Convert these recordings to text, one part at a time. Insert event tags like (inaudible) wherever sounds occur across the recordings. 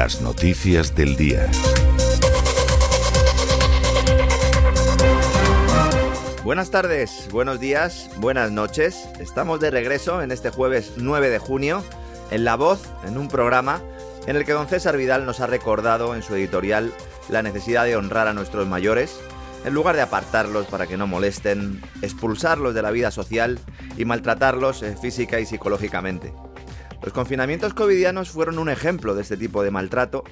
Las noticias del día. Buenas tardes, buenos días, buenas noches. Estamos de regreso en este jueves 9 de junio en La Voz, en un programa en el que don César Vidal nos ha recordado en su editorial la necesidad de honrar a nuestros mayores, en lugar de apartarlos para que no molesten, expulsarlos de la vida social y maltratarlos eh, física y psicológicamente. Los confinamientos covidianos fueron un ejemplo de este tipo de maltrato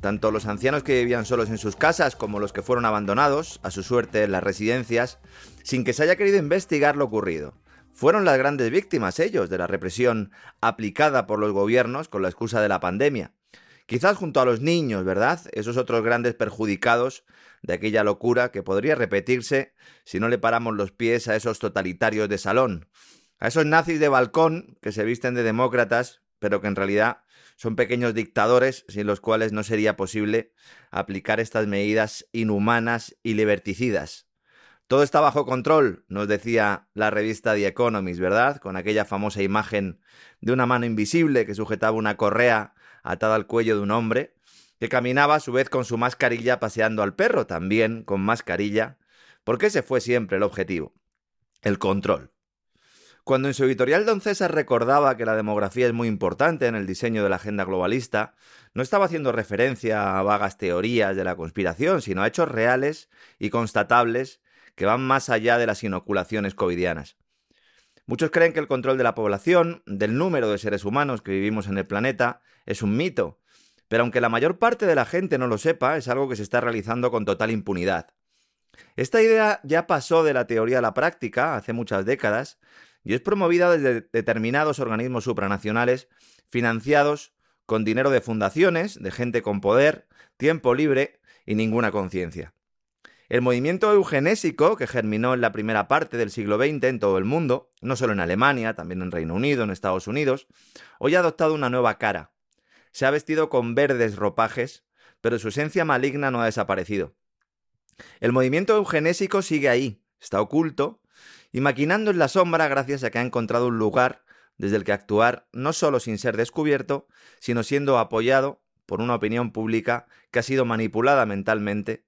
tanto los ancianos que vivían solos en sus casas como los que fueron abandonados, a su suerte, en las residencias, sin que se haya querido investigar lo ocurrido. Fueron las grandes víctimas ellos de la represión aplicada por los gobiernos con la excusa de la pandemia. Quizás junto a los niños, ¿verdad? Esos otros grandes perjudicados de aquella locura que podría repetirse si no le paramos los pies a esos totalitarios de salón, a esos nazis de balcón que se visten de demócratas, pero que en realidad son pequeños dictadores sin los cuales no sería posible aplicar estas medidas inhumanas y liberticidas. Todo está bajo control, nos decía la revista The Economist, ¿verdad? Con aquella famosa imagen de una mano invisible que sujetaba una correa atada al cuello de un hombre, que caminaba a su vez con su mascarilla paseando al perro, también con mascarilla, porque ese fue siempre el objetivo, el control. Cuando en su editorial Don César recordaba que la demografía es muy importante en el diseño de la agenda globalista, no estaba haciendo referencia a vagas teorías de la conspiración, sino a hechos reales y constatables que van más allá de las inoculaciones covidianas. Muchos creen que el control de la población, del número de seres humanos que vivimos en el planeta, es un mito, pero aunque la mayor parte de la gente no lo sepa, es algo que se está realizando con total impunidad. Esta idea ya pasó de la teoría a la práctica hace muchas décadas y es promovida desde determinados organismos supranacionales financiados con dinero de fundaciones, de gente con poder, tiempo libre y ninguna conciencia. El movimiento eugenésico, que germinó en la primera parte del siglo XX en todo el mundo, no solo en Alemania, también en Reino Unido, en Estados Unidos, hoy ha adoptado una nueva cara. Se ha vestido con verdes ropajes, pero su esencia maligna no ha desaparecido. El movimiento eugenésico sigue ahí, está oculto, y maquinando en la sombra gracias a que ha encontrado un lugar desde el que actuar no solo sin ser descubierto, sino siendo apoyado por una opinión pública que ha sido manipulada mentalmente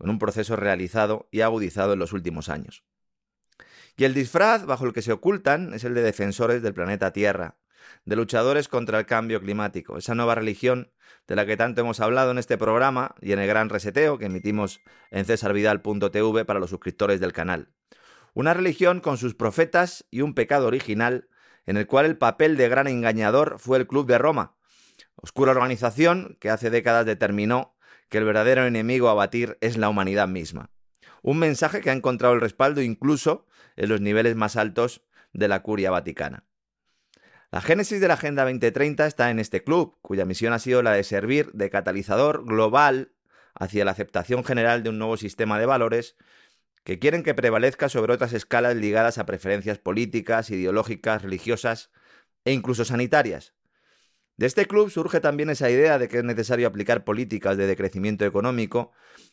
en un proceso realizado y agudizado en los últimos años. Y el disfraz bajo el que se ocultan es el de defensores del planeta Tierra, de luchadores contra el cambio climático, esa nueva religión de la que tanto hemos hablado en este programa y en el gran reseteo que emitimos en cesarvidal.tv para los suscriptores del canal. Una religión con sus profetas y un pecado original en el cual el papel de gran engañador fue el Club de Roma, oscura organización que hace décadas determinó que el verdadero enemigo a batir es la humanidad misma. Un mensaje que ha encontrado el respaldo incluso en los niveles más altos de la curia vaticana. La génesis de la Agenda 2030 está en este club, cuya misión ha sido la de servir de catalizador global hacia la aceptación general de un nuevo sistema de valores que quieren que prevalezca sobre otras escalas ligadas a preferencias políticas, ideológicas, religiosas e incluso sanitarias, de este club surge también esa idea de que es necesario aplicar políticas de decrecimiento económico,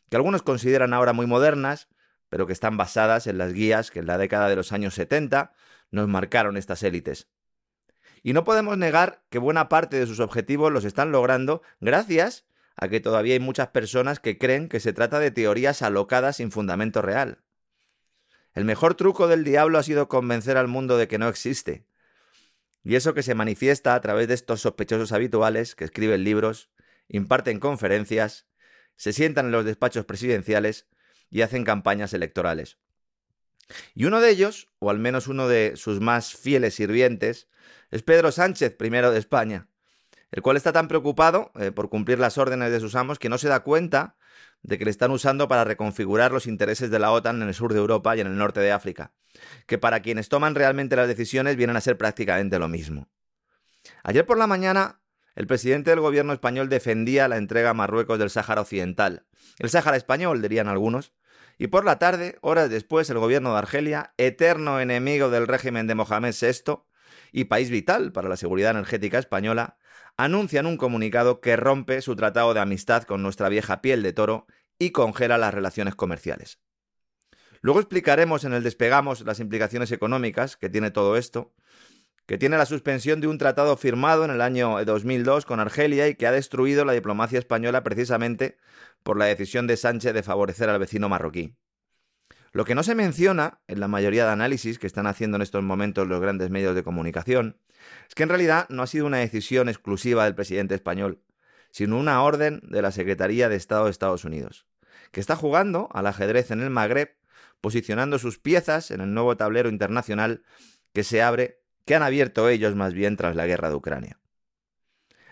que algunos consideran ahora muy modernas, pero que están basadas en las guías que en la década de los años 70 nos marcaron estas élites. Y no podemos negar que buena parte de sus objetivos los están logrando gracias a que todavía hay muchas personas que creen que se trata de teorías alocadas sin fundamento real. El mejor truco del diablo ha sido convencer al mundo de que no existe, y eso que se manifiesta a través de estos sospechosos habituales que escriben libros, imparten conferencias, se sientan en los despachos presidenciales y hacen campañas electorales. Y uno de ellos, o al menos uno de sus más fieles sirvientes, es Pedro Sánchez, primero de España, el cual está tan preocupado eh, por cumplir las órdenes de sus amos que no se da cuenta de que le están usando para reconfigurar los intereses de la OTAN en el sur de Europa y en el norte de África, que para quienes toman realmente las decisiones vienen a ser prácticamente lo mismo. Ayer por la mañana, el presidente del gobierno español defendía la entrega a Marruecos del Sáhara Occidental, el Sáhara español, dirían algunos, y por la tarde, horas después, el gobierno de Argelia, eterno enemigo del régimen de Mohamed VI y país vital para la seguridad energética española, anuncian un comunicado que rompe su tratado de amistad con nuestra vieja piel de toro y congela las relaciones comerciales. Luego explicaremos en el despegamos las implicaciones económicas que tiene todo esto, que tiene la suspensión de un tratado firmado en el año 2002 con Argelia y que ha destruido la diplomacia española precisamente por la decisión de Sánchez de favorecer al vecino marroquí. Lo que no se menciona en la mayoría de análisis que están haciendo en estos momentos los grandes medios de comunicación es que en realidad no ha sido una decisión exclusiva del presidente español, sino una orden de la Secretaría de Estado de Estados Unidos, que está jugando al ajedrez en el Magreb, posicionando sus piezas en el nuevo tablero internacional que se abre, que han abierto ellos más bien tras la guerra de Ucrania.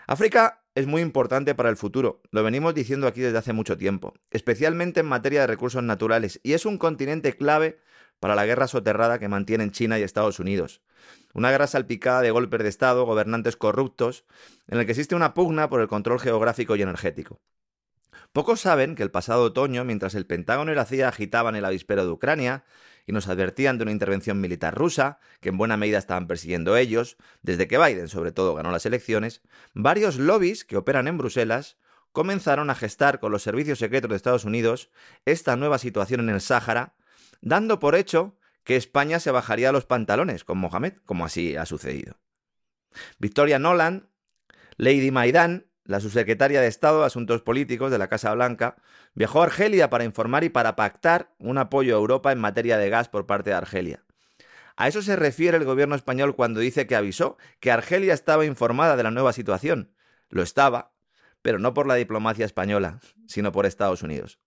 África es muy importante para el futuro, lo venimos diciendo aquí desde hace mucho tiempo, especialmente en materia de recursos naturales, y es un continente clave para la guerra soterrada que mantienen China y Estados Unidos. Una guerra salpicada de golpes de Estado, gobernantes corruptos, en el que existe una pugna por el control geográfico y energético. Pocos saben que el pasado otoño, mientras el Pentágono y la CIA agitaban el avispero de Ucrania y nos advertían de una intervención militar rusa, que en buena medida estaban persiguiendo ellos, desde que Biden sobre todo ganó las elecciones, varios lobbies que operan en Bruselas comenzaron a gestar con los servicios secretos de Estados Unidos esta nueva situación en el Sáhara, dando por hecho que España se bajaría los pantalones con Mohamed, como así ha sucedido. Victoria Nolan, Lady Maidan la subsecretaria de Estado de Asuntos Políticos de la Casa Blanca, viajó a Argelia para informar y para pactar un apoyo a Europa en materia de gas por parte de Argelia. A eso se refiere el gobierno español cuando dice que avisó que Argelia estaba informada de la nueva situación. Lo estaba, pero no por la diplomacia española, sino por Estados Unidos.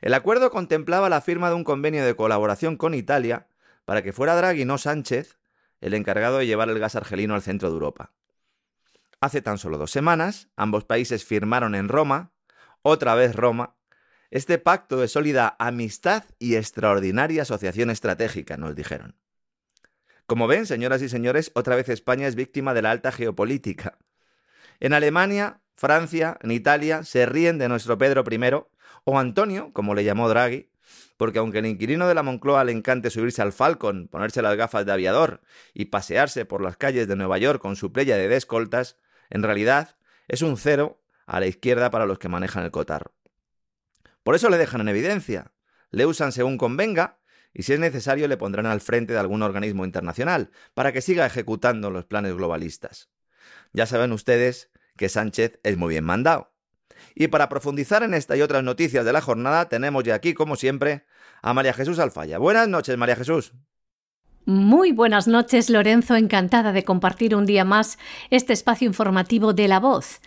El acuerdo contemplaba la firma de un convenio de colaboración con Italia para que fuera Draghi, no Sánchez, el encargado de llevar el gas argelino al centro de Europa. Hace tan solo dos semanas, ambos países firmaron en Roma, otra vez Roma, este pacto de sólida amistad y extraordinaria asociación estratégica, nos dijeron. Como ven, señoras y señores, otra vez España es víctima de la alta geopolítica. En Alemania, Francia, en Italia se ríen de nuestro Pedro I, o Antonio, como le llamó Draghi, porque aunque el inquilino de la Moncloa le encante subirse al Falcon, ponerse las gafas de aviador y pasearse por las calles de Nueva York con su playa de descoltas, en realidad es un cero a la izquierda para los que manejan el cotarro. Por eso le dejan en evidencia, le usan según convenga y si es necesario le pondrán al frente de algún organismo internacional para que siga ejecutando los planes globalistas. Ya saben ustedes que Sánchez es muy bien mandado. Y para profundizar en esta y otras noticias de la jornada, tenemos ya aquí, como siempre, a María Jesús Alfaya. Buenas noches, María Jesús. Muy buenas noches, Lorenzo. Encantada de compartir un día más este espacio informativo de La Voz.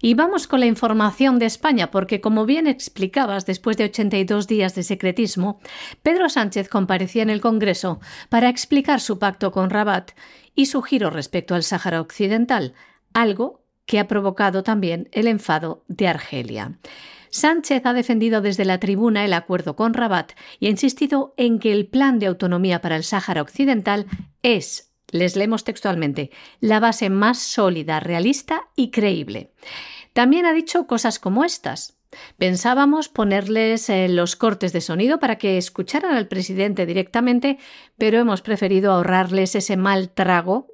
Y vamos con la información de España, porque como bien explicabas, después de 82 días de secretismo, Pedro Sánchez comparecía en el Congreso para explicar su pacto con Rabat y su giro respecto al Sáhara Occidental, algo que ha provocado también el enfado de Argelia. Sánchez ha defendido desde la tribuna el acuerdo con Rabat y ha insistido en que el plan de autonomía para el Sáhara Occidental es, les leemos textualmente, la base más sólida, realista y creíble. También ha dicho cosas como estas. Pensábamos ponerles eh, los cortes de sonido para que escucharan al presidente directamente, pero hemos preferido ahorrarles ese mal trago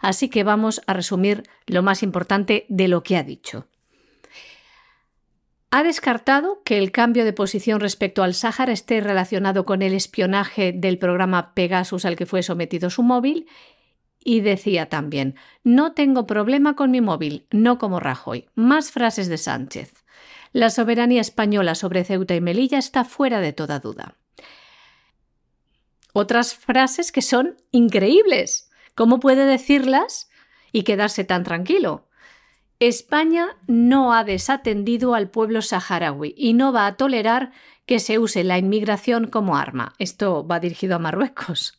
Así que vamos a resumir lo más importante de lo que ha dicho. Ha descartado que el cambio de posición respecto al Sáhara esté relacionado con el espionaje del programa Pegasus al que fue sometido su móvil y decía también, no tengo problema con mi móvil, no como Rajoy. Más frases de Sánchez. La soberanía española sobre Ceuta y Melilla está fuera de toda duda. Otras frases que son increíbles. ¿Cómo puede decirlas y quedarse tan tranquilo? España no ha desatendido al pueblo saharaui y no va a tolerar que se use la inmigración como arma. Esto va dirigido a Marruecos.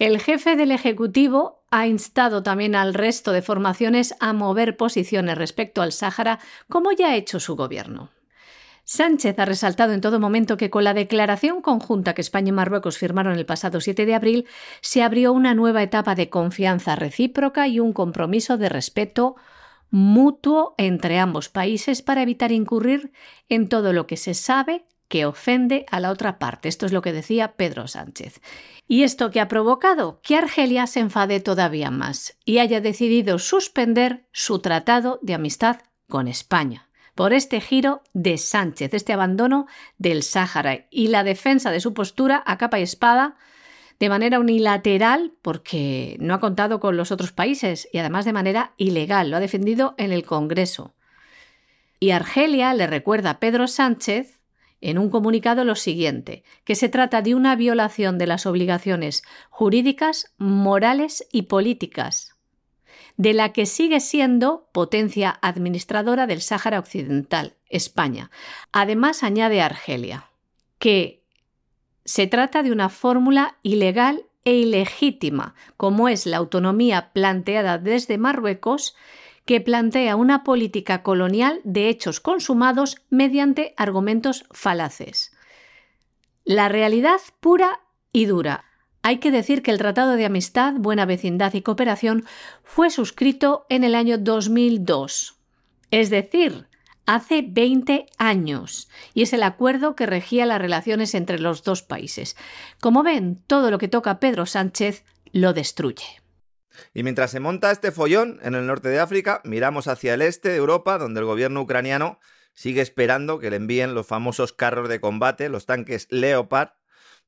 El jefe del Ejecutivo ha instado también al resto de formaciones a mover posiciones respecto al Sáhara, como ya ha hecho su gobierno. Sánchez ha resaltado en todo momento que con la declaración conjunta que España y Marruecos firmaron el pasado 7 de abril se abrió una nueva etapa de confianza recíproca y un compromiso de respeto mutuo entre ambos países para evitar incurrir en todo lo que se sabe que ofende a la otra parte. Esto es lo que decía Pedro Sánchez. ¿Y esto que ha provocado? Que Argelia se enfade todavía más y haya decidido suspender su tratado de amistad con España por este giro de Sánchez, este abandono del Sáhara y la defensa de su postura a capa y espada de manera unilateral porque no ha contado con los otros países y además de manera ilegal, lo ha defendido en el Congreso. Y Argelia le recuerda a Pedro Sánchez en un comunicado lo siguiente, que se trata de una violación de las obligaciones jurídicas, morales y políticas de la que sigue siendo potencia administradora del Sáhara Occidental, España. Además, añade Argelia, que se trata de una fórmula ilegal e ilegítima, como es la autonomía planteada desde Marruecos, que plantea una política colonial de hechos consumados mediante argumentos falaces. La realidad pura y dura. Hay que decir que el Tratado de Amistad, Buena Vecindad y Cooperación fue suscrito en el año 2002, es decir, hace 20 años, y es el acuerdo que regía las relaciones entre los dos países. Como ven, todo lo que toca Pedro Sánchez lo destruye. Y mientras se monta este follón en el norte de África, miramos hacia el este de Europa, donde el gobierno ucraniano sigue esperando que le envíen los famosos carros de combate, los tanques Leopard,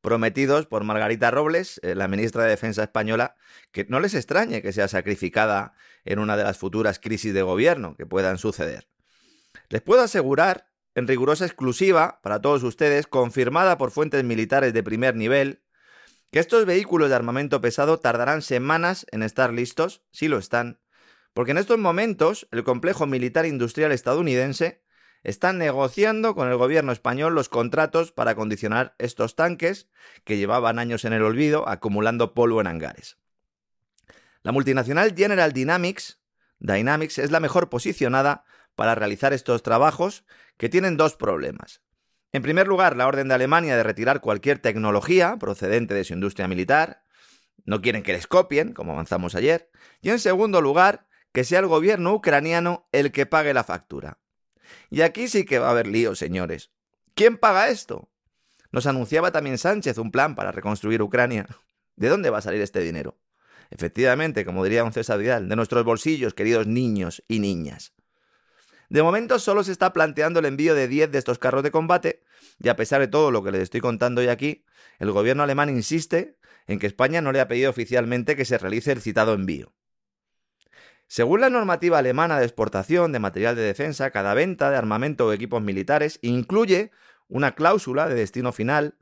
prometidos por Margarita Robles, eh, la ministra de Defensa española, que no les extrañe que sea sacrificada en una de las futuras crisis de gobierno que puedan suceder. Les puedo asegurar, en rigurosa exclusiva para todos ustedes, confirmada por fuentes militares de primer nivel, que estos vehículos de armamento pesado tardarán semanas en estar listos, si lo están, porque en estos momentos el complejo militar industrial estadounidense están negociando con el gobierno español los contratos para acondicionar estos tanques que llevaban años en el olvido acumulando polvo en hangares. La multinacional General Dynamics, Dynamics es la mejor posicionada para realizar estos trabajos que tienen dos problemas. En primer lugar, la orden de Alemania de retirar cualquier tecnología procedente de su industria militar. No quieren que les copien, como avanzamos ayer. Y en segundo lugar, que sea el gobierno ucraniano el que pague la factura. Y aquí sí que va a haber lío, señores. ¿Quién paga esto? Nos anunciaba también Sánchez un plan para reconstruir Ucrania. ¿De dónde va a salir este dinero? Efectivamente, como diría un César de nuestros bolsillos, queridos niños y niñas. De momento solo se está planteando el envío de 10 de estos carros de combate, y a pesar de todo lo que les estoy contando hoy aquí, el gobierno alemán insiste en que España no le ha pedido oficialmente que se realice el citado envío. Según la normativa alemana de exportación de material de defensa, cada venta de armamento o equipos militares incluye una cláusula de destino final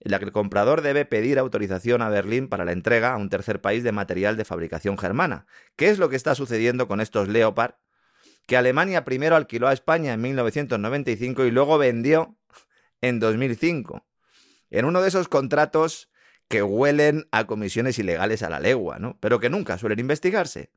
en la que el comprador debe pedir autorización a Berlín para la entrega a un tercer país de material de fabricación germana. ¿Qué es lo que está sucediendo con estos Leopard? Que Alemania primero alquiló a España en 1995 y luego vendió en 2005. En uno de esos contratos que huelen a comisiones ilegales a la legua, ¿no? Pero que nunca suelen investigarse.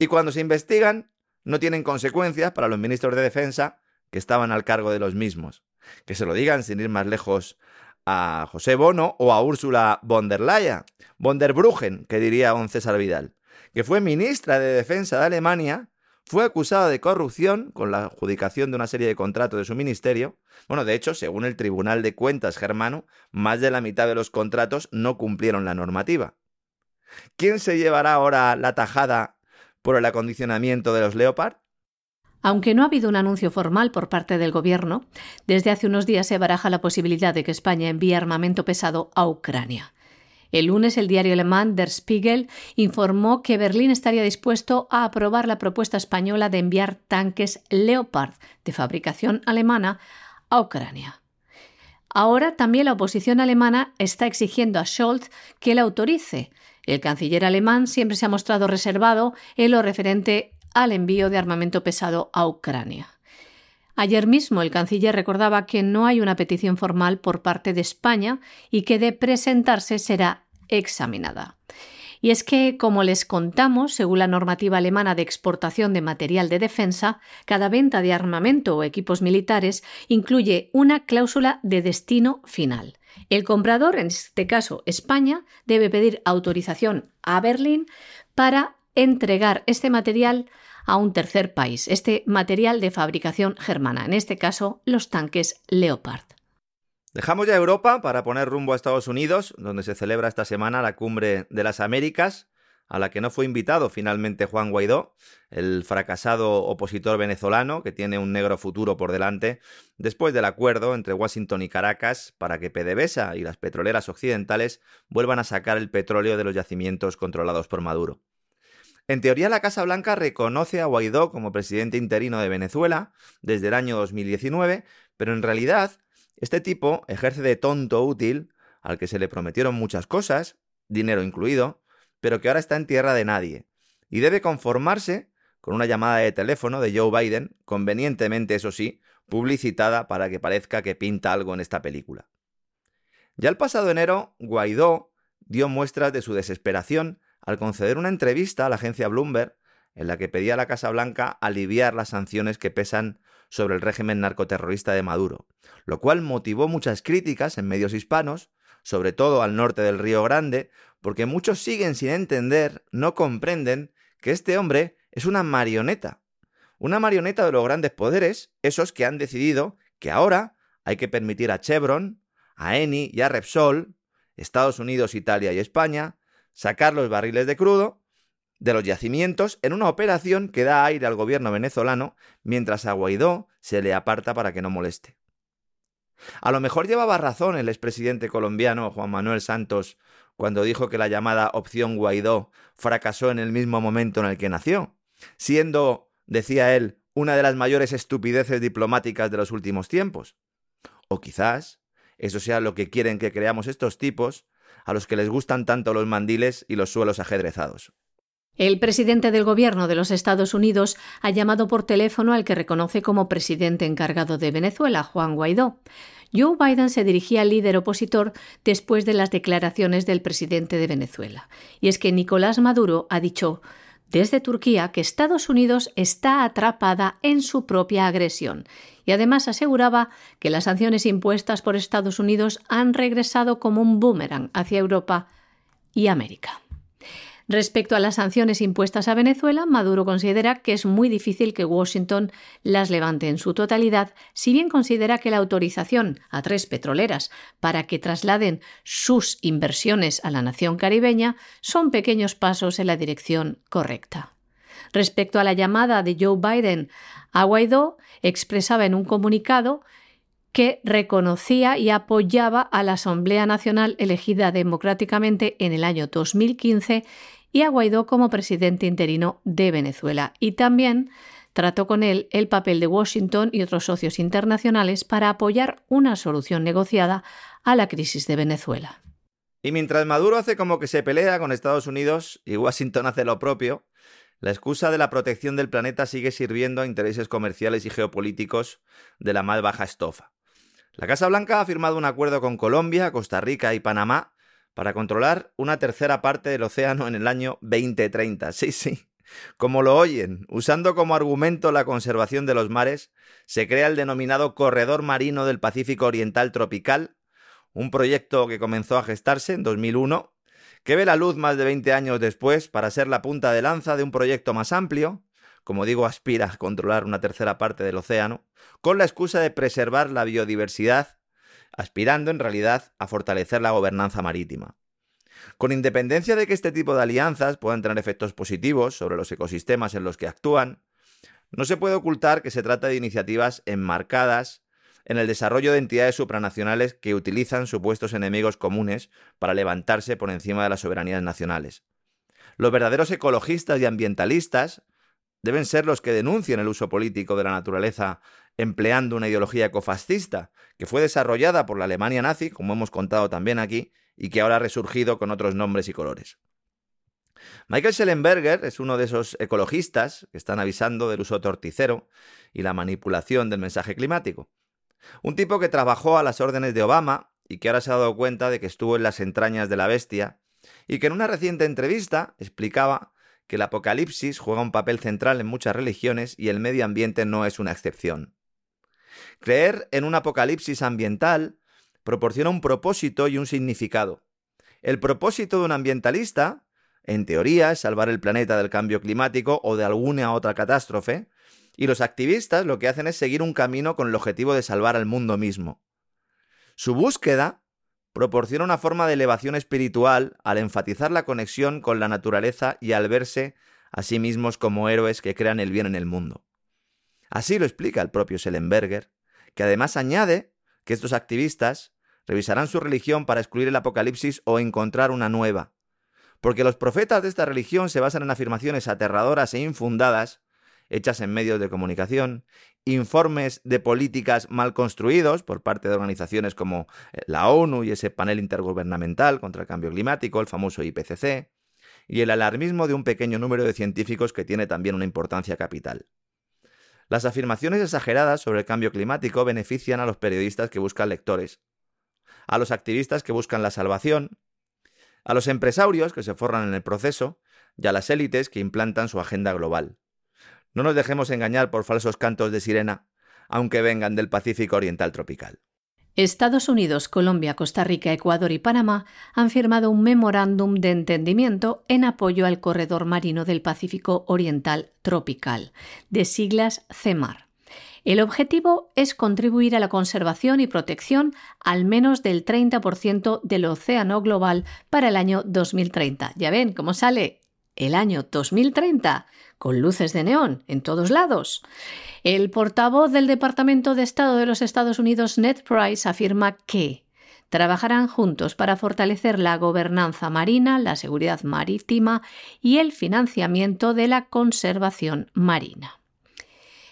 Y cuando se investigan, no tienen consecuencias para los ministros de Defensa que estaban al cargo de los mismos. Que se lo digan sin ir más lejos a José Bono o a Úrsula von der Leyen, von der Bruggen, que diría un César Vidal, que fue ministra de Defensa de Alemania, fue acusada de corrupción con la adjudicación de una serie de contratos de su ministerio. Bueno, de hecho, según el Tribunal de Cuentas germano, más de la mitad de los contratos no cumplieron la normativa. ¿Quién se llevará ahora la tajada por el acondicionamiento de los Leopard? Aunque no ha habido un anuncio formal por parte del Gobierno, desde hace unos días se baraja la posibilidad de que España envíe armamento pesado a Ucrania. El lunes el diario alemán Der Spiegel informó que Berlín estaría dispuesto a aprobar la propuesta española de enviar tanques Leopard de fabricación alemana a Ucrania. Ahora también la oposición alemana está exigiendo a Scholz que la autorice, el canciller alemán siempre se ha mostrado reservado en lo referente al envío de armamento pesado a Ucrania. Ayer mismo el canciller recordaba que no hay una petición formal por parte de España y que de presentarse será examinada. Y es que, como les contamos, según la normativa alemana de exportación de material de defensa, cada venta de armamento o equipos militares incluye una cláusula de destino final. El comprador, en este caso España, debe pedir autorización a Berlín para entregar este material a un tercer país, este material de fabricación germana, en este caso los tanques Leopard. Dejamos ya Europa para poner rumbo a Estados Unidos, donde se celebra esta semana la cumbre de las Américas, a la que no fue invitado finalmente Juan Guaidó, el fracasado opositor venezolano que tiene un negro futuro por delante, después del acuerdo entre Washington y Caracas para que PDVSA y las petroleras occidentales vuelvan a sacar el petróleo de los yacimientos controlados por Maduro. En teoría, la Casa Blanca reconoce a Guaidó como presidente interino de Venezuela desde el año 2019, pero en realidad este tipo ejerce de tonto útil al que se le prometieron muchas cosas, dinero incluido, pero que ahora está en tierra de nadie, y debe conformarse con una llamada de teléfono de Joe Biden, convenientemente, eso sí, publicitada para que parezca que pinta algo en esta película. Ya el pasado enero, Guaidó dio muestras de su desesperación al conceder una entrevista a la agencia Bloomberg en la que pedía a la Casa Blanca aliviar las sanciones que pesan sobre el régimen narcoterrorista de Maduro, lo cual motivó muchas críticas en medios hispanos, sobre todo al norte del Río Grande, porque muchos siguen sin entender, no comprenden que este hombre es una marioneta. Una marioneta de los grandes poderes, esos que han decidido que ahora hay que permitir a Chevron, a Eni y a Repsol, Estados Unidos, Italia y España, sacar los barriles de crudo de los yacimientos en una operación que da aire al gobierno venezolano mientras a Guaidó se le aparta para que no moleste. A lo mejor llevaba razón el expresidente colombiano Juan Manuel Santos cuando dijo que la llamada opción Guaidó fracasó en el mismo momento en el que nació, siendo, decía él, una de las mayores estupideces diplomáticas de los últimos tiempos. O quizás eso sea lo que quieren que creamos estos tipos, a los que les gustan tanto los mandiles y los suelos ajedrezados. El presidente del Gobierno de los Estados Unidos ha llamado por teléfono al que reconoce como presidente encargado de Venezuela, Juan Guaidó. Joe Biden se dirigía al líder opositor después de las declaraciones del presidente de Venezuela. Y es que Nicolás Maduro ha dicho desde Turquía que Estados Unidos está atrapada en su propia agresión y además aseguraba que las sanciones impuestas por Estados Unidos han regresado como un boomerang hacia Europa y América. Respecto a las sanciones impuestas a Venezuela, Maduro considera que es muy difícil que Washington las levante en su totalidad, si bien considera que la autorización a tres petroleras para que trasladen sus inversiones a la nación caribeña son pequeños pasos en la dirección correcta. Respecto a la llamada de Joe Biden a Guaidó, expresaba en un comunicado que reconocía y apoyaba a la Asamblea Nacional elegida democráticamente en el año 2015 y a Guaidó como presidente interino de Venezuela. Y también trató con él el papel de Washington y otros socios internacionales para apoyar una solución negociada a la crisis de Venezuela. Y mientras Maduro hace como que se pelea con Estados Unidos y Washington hace lo propio, la excusa de la protección del planeta sigue sirviendo a intereses comerciales y geopolíticos de la más baja estofa. La Casa Blanca ha firmado un acuerdo con Colombia, Costa Rica y Panamá para controlar una tercera parte del océano en el año 2030. Sí, sí. Como lo oyen, usando como argumento la conservación de los mares, se crea el denominado Corredor Marino del Pacífico Oriental Tropical, un proyecto que comenzó a gestarse en 2001, que ve la luz más de 20 años después para ser la punta de lanza de un proyecto más amplio, como digo, aspira a controlar una tercera parte del océano, con la excusa de preservar la biodiversidad aspirando en realidad a fortalecer la gobernanza marítima. Con independencia de que este tipo de alianzas puedan tener efectos positivos sobre los ecosistemas en los que actúan, no se puede ocultar que se trata de iniciativas enmarcadas en el desarrollo de entidades supranacionales que utilizan supuestos enemigos comunes para levantarse por encima de las soberanías nacionales. Los verdaderos ecologistas y ambientalistas deben ser los que denuncien el uso político de la naturaleza empleando una ideología ecofascista que fue desarrollada por la Alemania nazi, como hemos contado también aquí, y que ahora ha resurgido con otros nombres y colores. Michael Schellenberger es uno de esos ecologistas que están avisando del uso torticero y la manipulación del mensaje climático. Un tipo que trabajó a las órdenes de Obama y que ahora se ha dado cuenta de que estuvo en las entrañas de la bestia y que en una reciente entrevista explicaba que el apocalipsis juega un papel central en muchas religiones y el medio ambiente no es una excepción. Creer en un apocalipsis ambiental proporciona un propósito y un significado. El propósito de un ambientalista, en teoría, es salvar el planeta del cambio climático o de alguna otra catástrofe, y los activistas lo que hacen es seguir un camino con el objetivo de salvar al mundo mismo. Su búsqueda proporciona una forma de elevación espiritual al enfatizar la conexión con la naturaleza y al verse a sí mismos como héroes que crean el bien en el mundo. Así lo explica el propio Schellenberger, que además añade que estos activistas revisarán su religión para excluir el apocalipsis o encontrar una nueva, porque los profetas de esta religión se basan en afirmaciones aterradoras e infundadas hechas en medios de comunicación, informes de políticas mal construidos por parte de organizaciones como eh, la ONU y ese panel intergubernamental contra el cambio climático, el famoso IPCC, y el alarmismo de un pequeño número de científicos que tiene también una importancia capital. Las afirmaciones exageradas sobre el cambio climático benefician a los periodistas que buscan lectores, a los activistas que buscan la salvación, a los empresarios que se forran en el proceso y a las élites que implantan su agenda global. No nos dejemos engañar por falsos cantos de sirena, aunque vengan del Pacífico Oriental tropical. Estados Unidos, Colombia, Costa Rica, Ecuador y Panamá han firmado un memorándum de entendimiento en apoyo al corredor marino del Pacífico Oriental Tropical, de siglas CEMAR. El objetivo es contribuir a la conservación y protección al menos del 30% del océano global para el año 2030. Ya ven cómo sale el año 2030 con luces de neón en todos lados. El portavoz del Departamento de Estado de los Estados Unidos, Ned Price, afirma que trabajarán juntos para fortalecer la gobernanza marina, la seguridad marítima y el financiamiento de la conservación marina.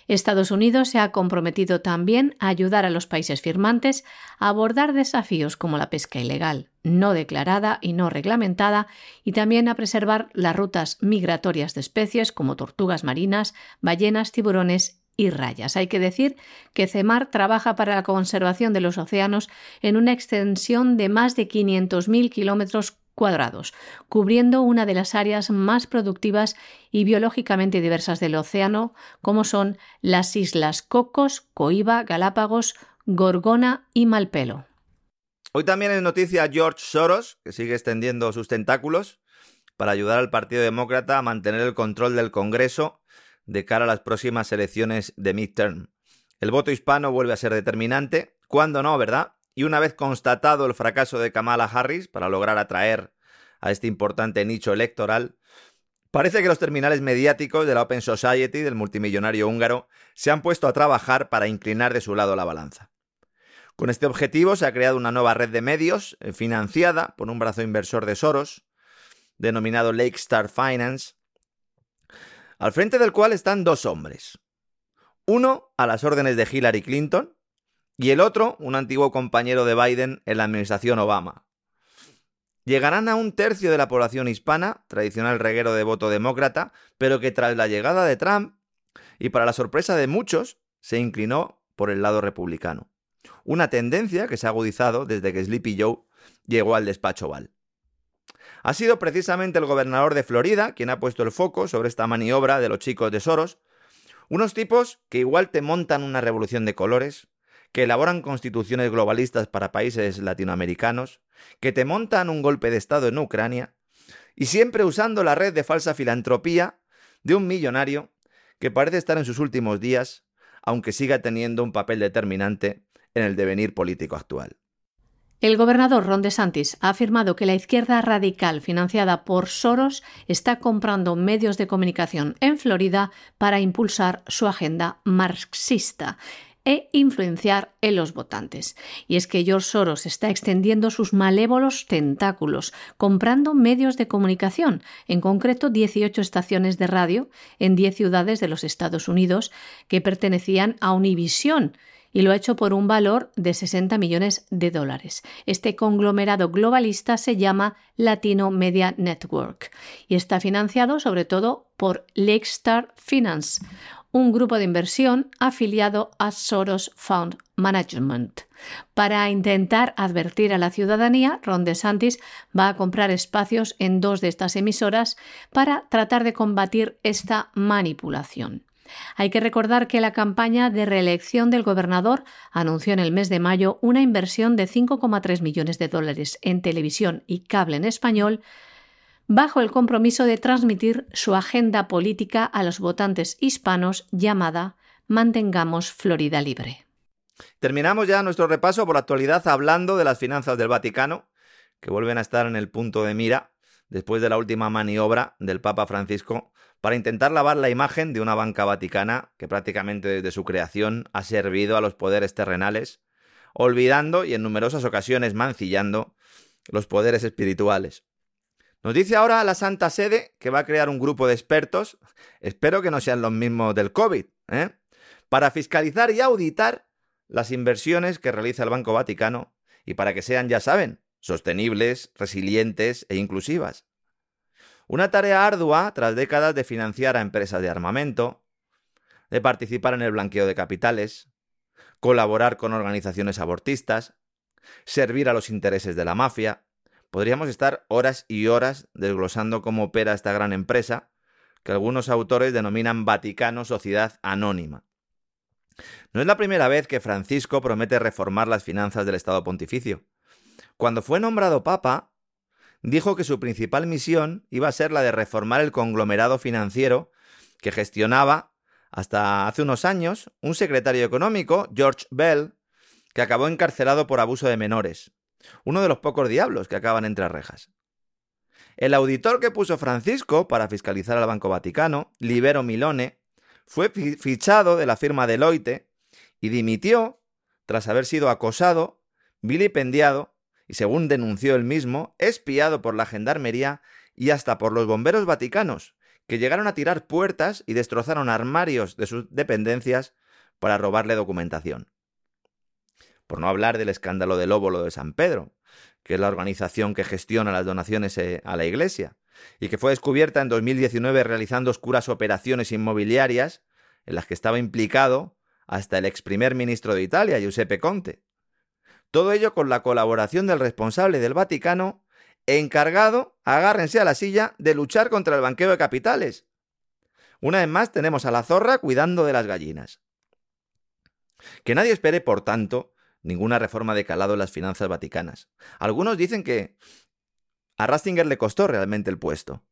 Estados Unidos se ha comprometido también a ayudar a los países firmantes a abordar desafíos como la pesca ilegal, no declarada y no reglamentada, y también a preservar las rutas migratorias de especies como tortugas marinas, ballenas, tiburones y rayas. Hay que decir que CEMAR trabaja para la conservación de los océanos en una extensión de más de 500.000 kilómetros cuadrados, cubriendo una de las áreas más productivas y biológicamente diversas del océano, como son las islas Cocos, Coiba, Galápagos, Gorgona y Malpelo. Hoy también es noticia George Soros, que sigue extendiendo sus tentáculos, para ayudar al Partido Demócrata a mantener el control del Congreso de cara a las próximas elecciones de midterm. El voto hispano vuelve a ser determinante, cuando no, ¿verdad? Y una vez constatado el fracaso de Kamala Harris para lograr atraer a este importante nicho electoral, parece que los terminales mediáticos de la Open Society del multimillonario húngaro se han puesto a trabajar para inclinar de su lado la balanza. Con este objetivo se ha creado una nueva red de medios eh, financiada por un brazo inversor de Soros, denominado Lake Star Finance, al frente del cual están dos hombres. Uno a las órdenes de Hillary Clinton y el otro un antiguo compañero de Biden en la administración Obama. Llegarán a un tercio de la población hispana, tradicional reguero de voto demócrata, pero que tras la llegada de Trump, y para la sorpresa de muchos, se inclinó por el lado republicano. Una tendencia que se ha agudizado desde que Sleepy Joe llegó al despacho Oval. Ha sido precisamente el gobernador de Florida quien ha puesto el foco sobre esta maniobra de los chicos de Soros, unos tipos que igual te montan una revolución de colores, que elaboran constituciones globalistas para países latinoamericanos, que te montan un golpe de Estado en Ucrania, y siempre usando la red de falsa filantropía de un millonario que parece estar en sus últimos días, aunque siga teniendo un papel determinante en el devenir político actual. El gobernador Ron DeSantis ha afirmado que la izquierda radical financiada por Soros está comprando medios de comunicación en Florida para impulsar su agenda marxista e influenciar en los votantes. Y es que George Soros está extendiendo sus malévolos tentáculos, comprando medios de comunicación, en concreto 18 estaciones de radio en 10 ciudades de los Estados Unidos que pertenecían a Univision y lo ha hecho por un valor de 60 millones de dólares. Este conglomerado globalista se llama Latino Media Network y está financiado sobre todo por Lakestar Finance, un grupo de inversión afiliado a Soros Fund Management. Para intentar advertir a la ciudadanía, Ron DeSantis va a comprar espacios en dos de estas emisoras para tratar de combatir esta manipulación. Hay que recordar que la campaña de reelección del gobernador anunció en el mes de mayo una inversión de 5,3 millones de dólares en televisión y cable en español bajo el compromiso de transmitir su agenda política a los votantes hispanos llamada Mantengamos Florida Libre. Terminamos ya nuestro repaso por la actualidad hablando de las finanzas del Vaticano, que vuelven a estar en el punto de mira después de la última maniobra del Papa Francisco para intentar lavar la imagen de una banca vaticana que prácticamente desde su creación ha servido a los poderes terrenales, olvidando y en numerosas ocasiones mancillando los poderes espirituales. Nos dice ahora la Santa Sede que va a crear un grupo de expertos, espero que no sean los mismos del COVID, ¿eh? para fiscalizar y auditar las inversiones que realiza el Banco Vaticano y para que sean, ya saben, sostenibles, resilientes e inclusivas. Una tarea ardua tras décadas de financiar a empresas de armamento, de participar en el blanqueo de capitales, colaborar con organizaciones abortistas, servir a los intereses de la mafia. Podríamos estar horas y horas desglosando cómo opera esta gran empresa, que algunos autores denominan Vaticano Sociedad Anónima. No es la primera vez que Francisco promete reformar las finanzas del Estado Pontificio. Cuando fue nombrado Papa, dijo que su principal misión iba a ser la de reformar el conglomerado financiero que gestionaba hasta hace unos años un secretario económico, George Bell, que acabó encarcelado por abuso de menores, uno de los pocos diablos que acaban entre rejas. El auditor que puso Francisco para fiscalizar al Banco Vaticano, Libero Milone, fue fichado de la firma Deloitte y dimitió tras haber sido acosado, vilipendiado y según denunció él mismo, espiado por la gendarmería y hasta por los bomberos vaticanos, que llegaron a tirar puertas y destrozaron armarios de sus dependencias para robarle documentación. Por no hablar del escándalo del óvulo de San Pedro, que es la organización que gestiona las donaciones eh, a la Iglesia, y que fue descubierta en 2019 realizando oscuras operaciones inmobiliarias en las que estaba implicado hasta el ex primer ministro de Italia, Giuseppe Conte. Todo ello con la colaboración del responsable del Vaticano, encargado, agárrense a la silla, de luchar contra el banqueo de capitales. Una vez más tenemos a la zorra cuidando de las gallinas. Que nadie espere, por tanto, ninguna reforma de calado en las finanzas vaticanas. Algunos dicen que A Rastinger le costó realmente el puesto.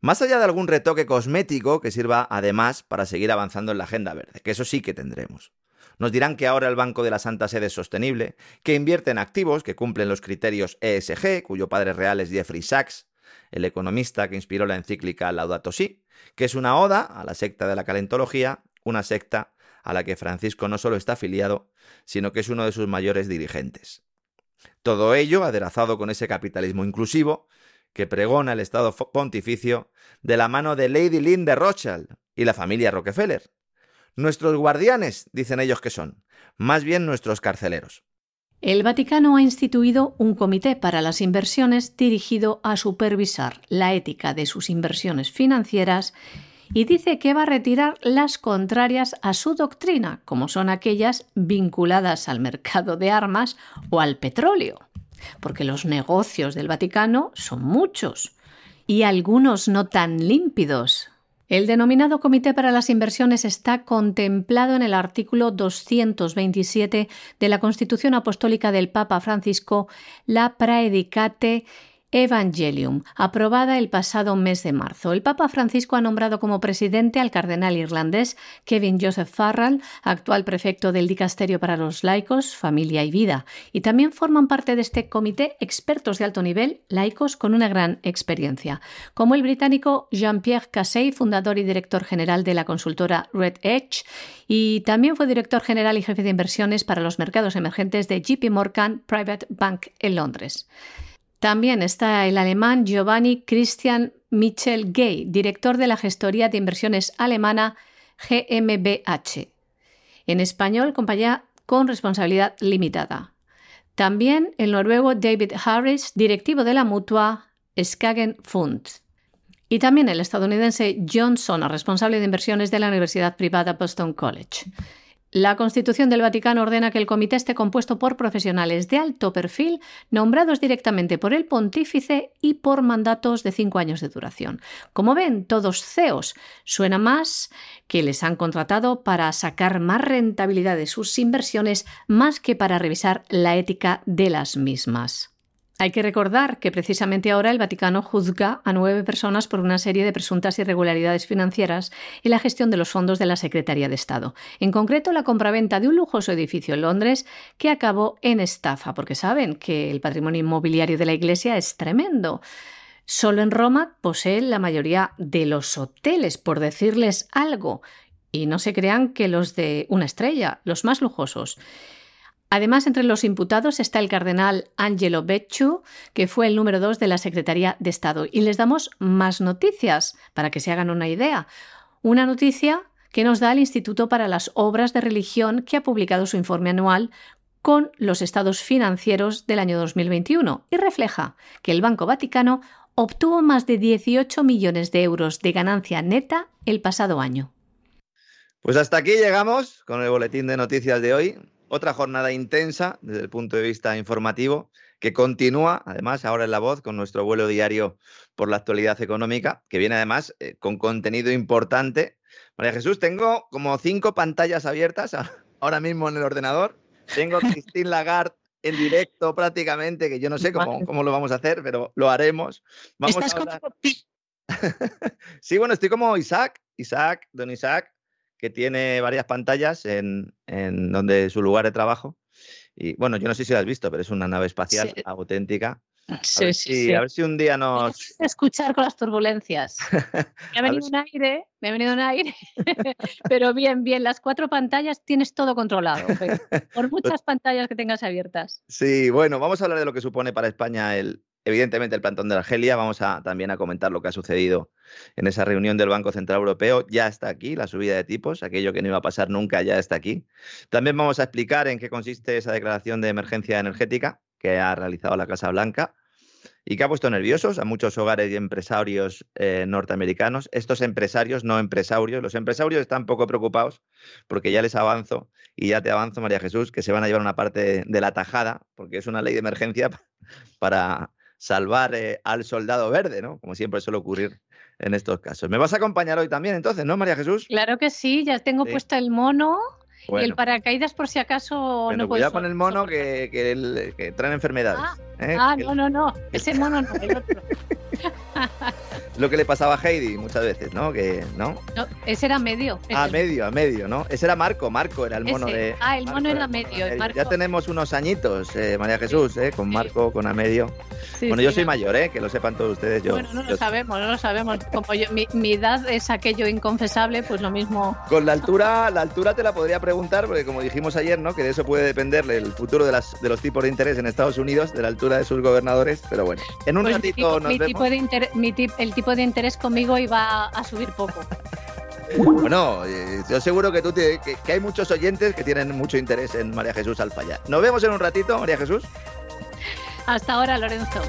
Más allá de algún retoque cosmético que sirva además para seguir avanzando en la agenda verde, que eso sí que tendremos. Nos dirán que ahora el Banco de la Santa Sede es sostenible, que invierte en activos que cumplen los criterios ESG, cuyo padre real es Jeffrey Sachs, el economista que inspiró la encíclica Laudato Si, que es una oda a la secta de la calentología, una secta a la que Francisco no solo está afiliado, sino que es uno de sus mayores dirigentes. Todo ello aderazado con ese capitalismo inclusivo que pregona el Estado pontificio de la mano de Lady Lynn de y la familia Rockefeller. Nuestros guardianes, dicen ellos que son, más bien nuestros carceleros. El Vaticano ha instituido un comité para las inversiones dirigido a supervisar la ética de sus inversiones financieras y dice que va a retirar las contrarias a su doctrina, como son aquellas vinculadas al mercado de armas o al petróleo, porque los negocios del Vaticano son muchos y algunos no tan límpidos, el denominado Comité para las Inversiones está contemplado en el artículo 227 de la Constitución Apostólica del Papa Francisco, la Praedicate Evangelium, aprobada el pasado mes de marzo. El Papa Francisco ha nombrado como presidente al cardenal irlandés Kevin Joseph Farrell, actual prefecto del Dicasterio para los Laicos, Familia y Vida, y también forman parte de este comité expertos de alto nivel, laicos con una gran experiencia, como el británico Jean-Pierre Cassey, fundador y director general de la consultora Red Edge, y también fue director general y jefe de inversiones para los mercados emergentes de JP Morgan Private Bank en Londres. También está el alemán Giovanni Christian Michel Gay, director de la gestoría de inversiones alemana GmbH. En español, compañía con responsabilidad limitada. También el noruego David Harris, directivo de la mutua Skagen Fund. Y también el estadounidense John Sona, responsable de inversiones de la Universidad Privada Boston College. La Constitución del Vaticano ordena que el comité esté compuesto por profesionales de alto perfil, nombrados directamente por el pontífice y por mandatos de cinco años de duración. Como ven, todos CEOs. Suena más que les han contratado para sacar más rentabilidad de sus inversiones más que para revisar la ética de las mismas. Hay que recordar que precisamente ahora el Vaticano juzga a nueve personas por una serie de presuntas irregularidades financieras en la gestión de los fondos de la Secretaría de Estado. En concreto, la compraventa de un lujoso edificio en Londres que acabó en estafa, porque saben que el patrimonio inmobiliario de la Iglesia es tremendo. Solo en Roma poseen la mayoría de los hoteles, por decirles algo. Y no se crean que los de una estrella, los más lujosos. Además, entre los imputados está el cardenal Angelo Becciu, que fue el número dos de la Secretaría de Estado. Y les damos más noticias para que se hagan una idea. Una noticia que nos da el Instituto para las Obras de Religión, que ha publicado su informe anual con los estados financieros del año 2021 y refleja que el Banco Vaticano obtuvo más de 18 millones de euros de ganancia neta el pasado año. Pues hasta aquí llegamos con el boletín de noticias de hoy. Otra jornada intensa desde el punto de vista informativo que continúa, además, ahora en la voz con nuestro vuelo diario por la actualidad económica, que viene además eh, con contenido importante. María Jesús, tengo como cinco pantallas abiertas ahora mismo en el ordenador. Tengo (laughs) Christine Lagarde en directo prácticamente, que yo no sé cómo, cómo lo vamos a hacer, pero lo haremos. Vamos Estás a (laughs) sí, bueno, estoy como Isaac, Isaac, don Isaac, que tiene varias pantallas en, donde su lugar de trabajo. Y bueno, yo no sé si lo has visto, pero es una nave espacial auténtica. Sí, sí, A ver si un día nos. Escuchar con las turbulencias. (laughs) Me ha venido un aire, me ha venido un aire. (laughs) Pero bien, bien, las cuatro pantallas tienes todo controlado. Por (laughs) muchas pantallas que tengas abiertas. Sí, bueno, vamos a hablar de lo que supone para España el, evidentemente el plantón de Argelia. Vamos a también a comentar lo que ha sucedido en esa reunión del Banco Central Europeo. Ya está aquí la subida de tipos, aquello que no iba a pasar nunca ya está aquí. También vamos a explicar en qué consiste esa declaración de emergencia energética que ha realizado la Casa Blanca y que ha puesto nerviosos a muchos hogares y empresarios eh, norteamericanos. Estos empresarios, no empresarios, los empresarios están poco preocupados porque ya les avanzo y ya te avanzo, María Jesús, que se van a llevar una parte de la tajada porque es una ley de emergencia (laughs) para salvar eh, al soldado verde, ¿no? Como siempre suele ocurrir en estos casos. ¿Me vas a acompañar hoy también entonces, no, María Jesús? Claro que sí, ya tengo puesto el mono Y el paracaídas, por si acaso, no puede Cuidado con el mono que, que, traen enfermedades. Ah, ¿eh? ah no, no, no. (laughs) Ese mono no, el otro. (laughs) lo que le pasaba a Heidi muchas veces, ¿no? Que, ¿no? no ese era medio. A medio, a medio, ¿no? Ese era Marco, Marco era el mono de. Ah, el mono era medio. Ya tenemos unos añitos, eh, María Jesús, ¿eh? Con Marco, con a medio. bueno, yo soy mayor, ¿eh? Que lo sepan todos ustedes. Yo, bueno, no lo sabemos, no lo sabemos. Como yo, mi, mi, edad es aquello inconfesable, pues lo mismo. Con la altura, la altura te la podría preguntar, porque como dijimos ayer, ¿no? Que de eso puede depender el futuro de, las, de los tipos de interés en Estados Unidos, de la altura de sus gobernadores. Pero bueno, en un pues ratito nos mi vemos. Tipo de mi el tipo de interés conmigo iba a subir poco. Bueno, eh, yo seguro que, tú que, hay muchos oyentes que tienen mucho interés en María Jesús Alfaya. Nos vemos en un ratito, María Jesús. Hasta ahora, Lorenzo.